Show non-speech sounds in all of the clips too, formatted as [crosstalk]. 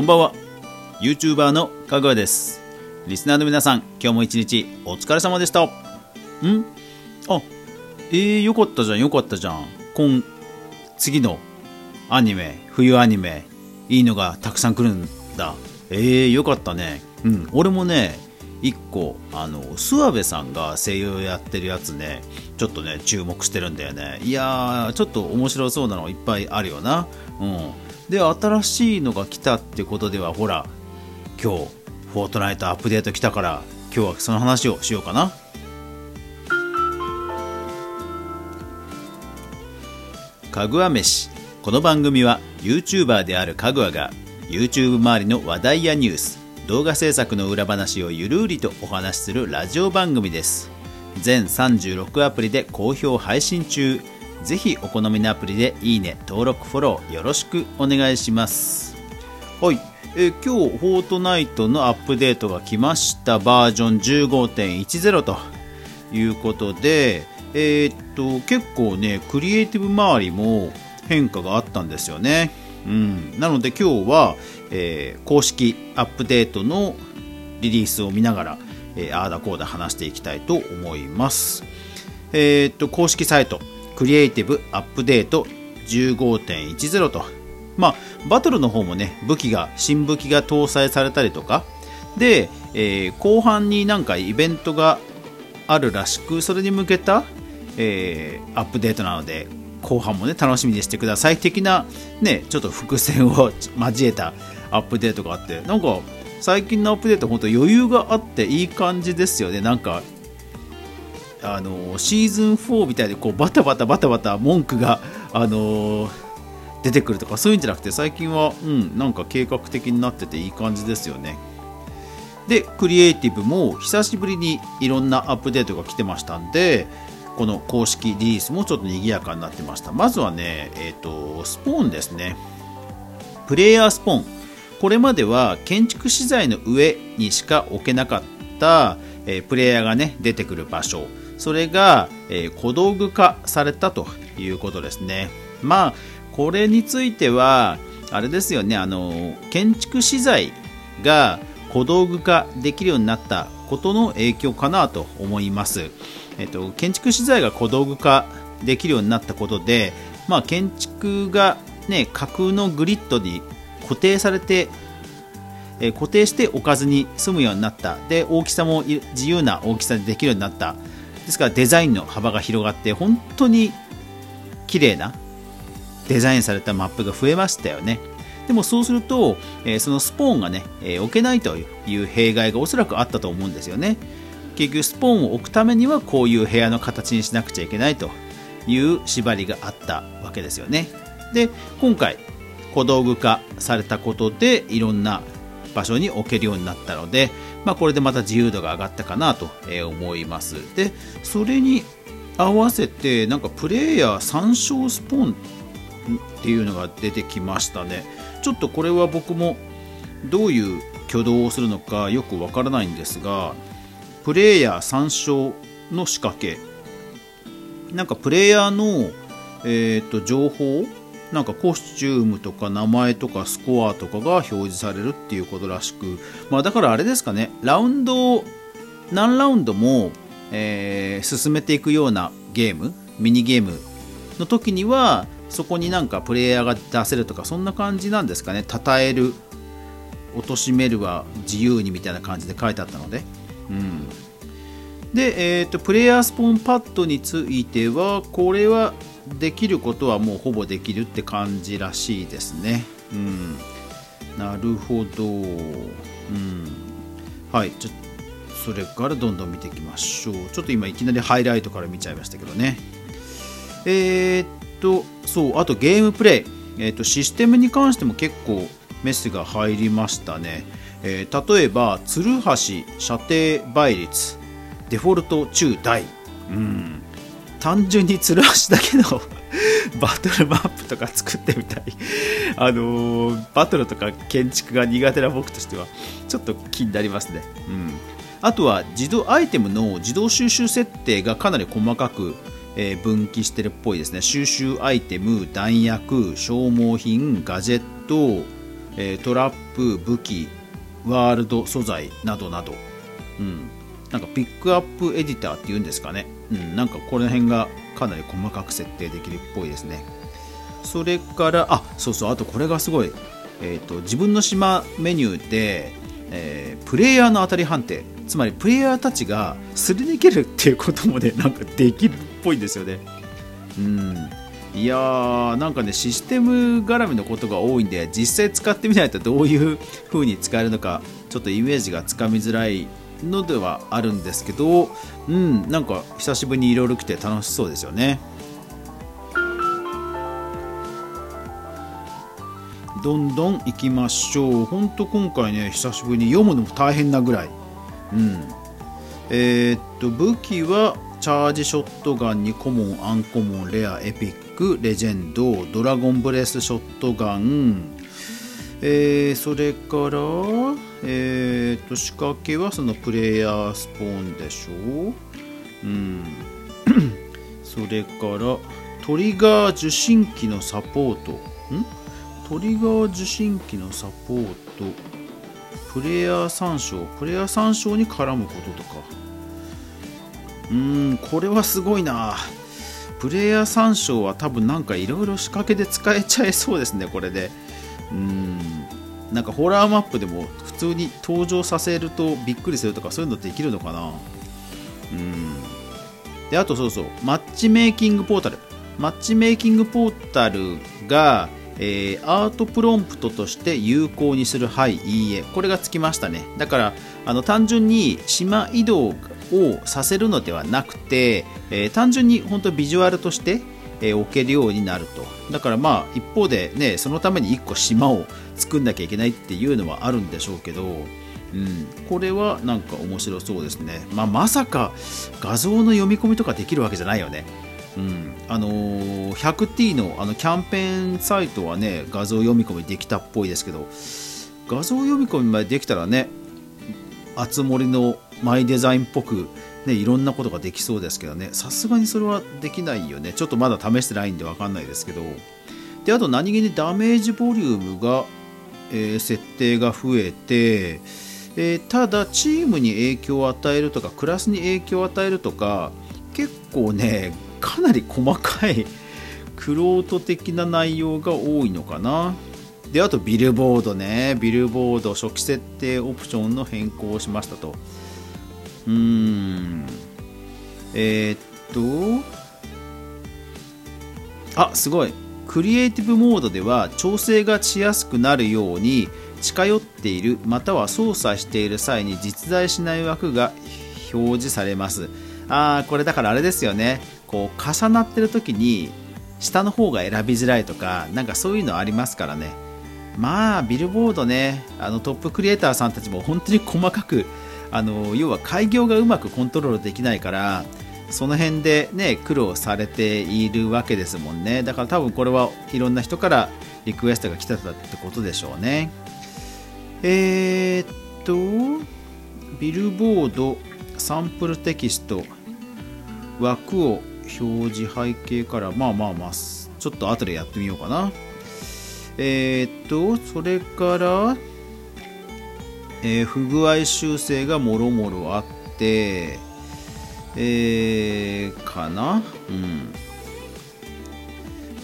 こんばんは。YouTuber のかぐわです。リスナーの皆さん今日も一日お疲れ様でした。ん？あえー、よかったじゃんよかったじゃん。今次のアニメ冬アニメいいのがたくさん来るんだ。えー、よかったね。うん。俺もね1個あの諏訪部さんが声優やってるやつねちょっとね注目してるんだよね。いやーちょっと面白そうなのいっぱいあるよな。うん。で新しいのが来たってことではほら今日フォートナイトアップデート来たから今日はその話をしようかな。かぐわ飯。この番組は YouTuber であるかぐわが YouTube 周りの話題やニュース動画制作の裏話をゆるりとお話しするラジオ番組です。全36アプリで好評配信中。ぜひお好みのアプリでいいね登録フォローよろしくお願いします。はい、えー今日フォートナイトのアップデートが来ましたバージョン15.10ということでえーっと結構ねクリエイティブ周りも変化があったんですよね。うん、なので今日は、えー公式アップデートのリリースを見ながら、えーあーだこうだ話していきたいと思います。えっと公式サイト。クリエイティブアップデート15.10と、まあ、バトルの方もね武器が新武器が搭載されたりとか。で、えー後半になんかイベントがあるらしくそれに向けた、えーアップデートなので後半もね楽しみにしてください。的なねちょっと伏線を交えたアップデートがあって。なんか最近のアップデート本当余裕があっていい感じですよね。なんかあのシーズン4みたいでこうバタバタバタバタ文句があの出てくるとかそういうんじゃなくて最近はうんなんか計画的になってていい感じですよね。でクリエイティブも久しぶりにいろんなアップデートが来てましたんでこの公式リリースもちょっと賑やかになってました。まずはねえっ、とスポーンですね。プレイヤースポーン。これまでは建築資材の上にしか置けなかった、えープレイヤーがね出てくる場所。それが、えー小道具化されたということですね。まあこれについてはあれですよねあの建築資材が小道具化できるようになったことの影響かなと思います、えっと、建築資材が小道具化できるようになったことで、まあ、建築が、ね、架空のグリッドに固定されてえ固定して置かずに済むようになった。で大きさも自由な大きさでできるようになった。ですからデザインの幅が広がって本当に綺麗なデザインされたマップが増えましたよね。でもそうすると、えそのスポーンがね、え置けないという弊害がおそらくあったと思うんですよね。結局スポーンを置くためにはこういう部屋の形にしなくちゃいけないという縛りがあったわけですよね。で今回小道具化されたことでいろんな場所に置けるようになったので、まあ、これでまた自由度が上がったかなと思います。でそれに合わせてなんかプレイヤー参照スポーンっていうのが出てきましたね。ちょっとこれは僕もどういう挙動をするのかよくわからないんですがプレイヤー参照の仕掛け。なんかプレイヤーの、えー、と情報なんかコスチュームとか名前とかスコアとかが表示されるっていうことらしく、まあ、だからあれですかね。ラウンドを何ラウンドも、えー進めていくようなゲームミニゲームの時にはそこになんかプレイヤーが出せるとかそんな感じなんですかね。称える貶めるは自由にみたいな感じで書いてあったので、うん、で、えー、とプレイヤースポーンパッドについてはこれはできることはもうほぼできるって感じらしいですね、うん、なるほど、うん、はい。ちょそれからどんどん見ていきましょう。ちょっと今いきなりハイライトから見ちゃいましたけどね。えーっと、そう、あとゲームプレイ、えーっと、システムに関しても結構メスが入りましたね。えー例えば、ツルハシ射程倍率、デフォルト中大。うん。単純にツルハシだけの [laughs] バトルマップとか作ってみたい。あのーバトルとか建築が苦手な僕としては、ちょっと気になりますね。うん。あとは自動アイテムの自動収集設定がかなり細かく、えー分岐してるっぽいですね収集アイテム弾薬消耗品ガジェット、えトラップ武器ワールド素材などなど、うん、なんかピックアップエディターっていうんですかね、うん、なんかこの辺がかなり細かく設定できるっぽいですね。それからあそうそうあとこれがすごい、えーと、自分の島メニューで、えー、プレイヤーの当たり判定。つまりプレイヤーたちがすり抜けるっていうこともね [laughs] なんかできるっぽいんですよね。うん。いやーなんかねシステム絡みのことが多いんで実際使ってみないとどういう風に使えるのかちょっとイメージがつかみづらいのではあるんですけどうんなんか久しぶりにいろいろ来て楽しそうですよね。どんどん行きましょう。ほんと今回ね久しぶりに読むのも大変なぐらい。うん。えー、っと武器はチャージショットガンにコモンアンコモンレアエピックレジェンドドラゴンブレスショットガン、えー、それからえー、と仕掛けはそのプレイヤースポーンでしょう。うん。[coughs] それからトリガー受信機のサポート。ん？トリガー受信機のサポート。プレイヤー参照。プレイヤー参照に絡むこととか。うーんこれはすごいな。プレイヤー参照は多分なんかいろいろ仕掛けで使えちゃいそうですねこれで。うん。なんかホラーマップでも通に登場させるとびっくりするとかそういうのできるのかな？うん。であとそうそう。マッチメイキングポータル。マッチメイキングポータルがえー、アートプロンプトとして有効にするはいいいえ。これがつきましたね。だからあの単純に島移動をさせるのではなくて、えー、単純に本当ビジュアルとして、えー、置けるようになると。だからまあ一方でねそのために1個島を作んなきゃいけないっていうのはあるんでしょうけどうん、これはなんか面白そうですね、まあ、まさか画像の読み込みとかできるわけじゃないよね。うん、あのー、100T のあのキャンペーンサイトはね画像読み込みできたっぽいですけど画像読み込みまでできたらねあつ森のマイデザインっぽく、ね、いろんなことができそうですけどね。さすがにそれはできないよね。ちょっとまだ試してないんで分かんないですけど。であと何気にダメージボリュームが、えー、設定が増えて、えー、ただチームに影響を与えるとかクラスに影響を与えるとか結構ねかなり細かいクロート的な内容が多いのかな。であとビルボードね。ビルボード初期設定オプションの変更をしましたと。うーん。えー、っと。あすごい。クリエイティブモードでは調整がしやすくなるように近寄っているまたは操作している際に実在しない枠が表示されます。ああこれだからあれですよね。こう重なってる時に下の方が選びづらいとかなんかそういうのありますからね。まあビルボードね。あのトップクリエイターさんたちも本当に細かくあの要は開業がうまくコントロールできないからその辺でね苦労されているわけですもんね。だから多分これはいろんな人からリクエストが来てたってことでしょうね。えー、っとビルボードサンプルテキスト枠を表示背景からまあまあまあちょっと後でやってみようかな。えー、っとそれからえー、不具合修正がもろもろあってえー、かな？うん。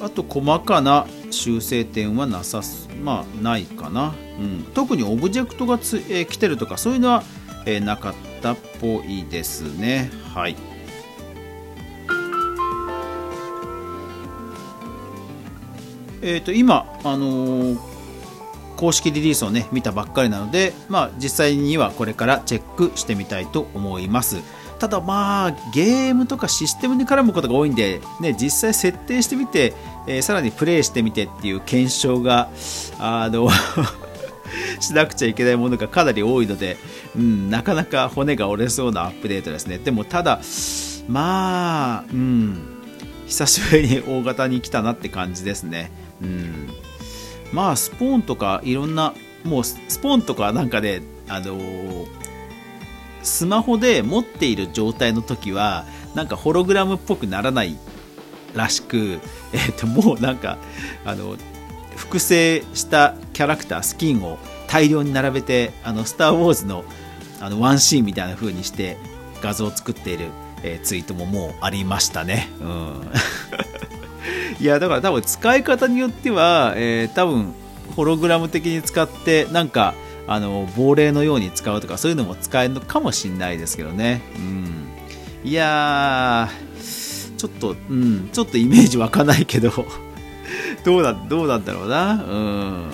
あと細かな修正点はなさすまあないかな、うん、特にオブジェクトがつ、えー、来てるとかそういうのは、えー、なかったっぽいですね。はい。えー、と今、あのー、公式リリースをね見たばっかりなので、まあ、実際にはこれからチェックしてみたいと思います。ただまあゲームとかシステムに絡むことが多いんで、ね、実際設定してみて、えー、さらにプレイしてみてっていう検証があの [laughs] しなくちゃいけないものがかなり多いので、うん、なかなか骨が折れそうなアップデートですね。でもただまあうん久しぶりに大型に来たなって感じですね。うん、まあスポーンとかいろんなもうスポーンとかなんかねあのー、スマホで持っている状態の時はなんかホログラムっぽくならないらしく、えー、ともうなんかあの複製したキャラクタースキンを大量に並べてあのスター・ウォーズのあのワンシーンみたいな風にして画像を作っている、えー、ツイートももうありましたね。うんいやだから多分使い方によっては、えー、多分ホログラム的に使ってなんかあの亡霊のように使うとかそういうのも使えるのかもしれないですけどね。うん、いやーちょっと、うん、ちょっとイメージ湧かないけど [laughs] どうだどうなんだろうな。うん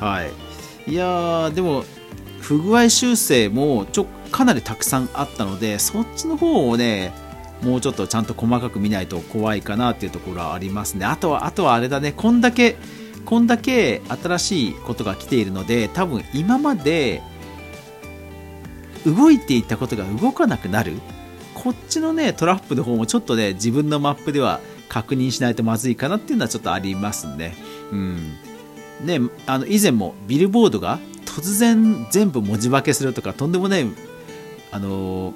はい、いやでも不具合修正もちょかなりたくさんあったのでそっちの方をねもうちょっとちゃんと細かく見ないと怖いかなっていうところはありますね。あとはあとはあれだね。こんだけこんだけ新しいことが来ているので多分今まで動いていたことが動かなくなる。こっちのねトラップの方もちょっとね自分のマップでは確認しないとまずいかなっていうのはちょっとありますね。うん。ねあの以前もビルボードが突然全部文字化けするとかとんでもないあの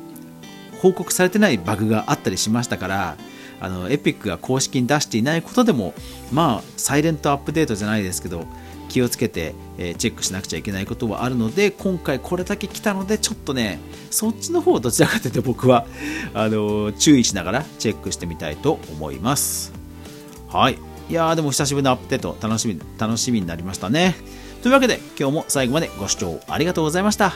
報告されてないバグがあったりしましたからあのエピックが公式に出していないことでもまあサイレントアップデートじゃないですけど気をつけて、え、チェックしなくちゃいけないことはあるので今回これだけ来たのでちょっとねそっちの方どちらかというと僕はあの注意しながらチェックしてみたいと思います。はい。いやーでも久しぶりのアップデート楽しみ楽しみになりましたね。というわけで今日も最後までご視聴ありがとうございました。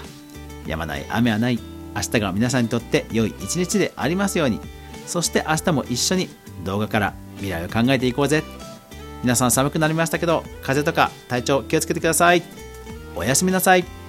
やまない雨はない。明日が皆さんにとって良い一日でありますように。そして明日も一緒に動画から未来を考えていこうぜ。皆さん寒くなりましたけど風邪とか体調気をつけてください。おやすみなさい。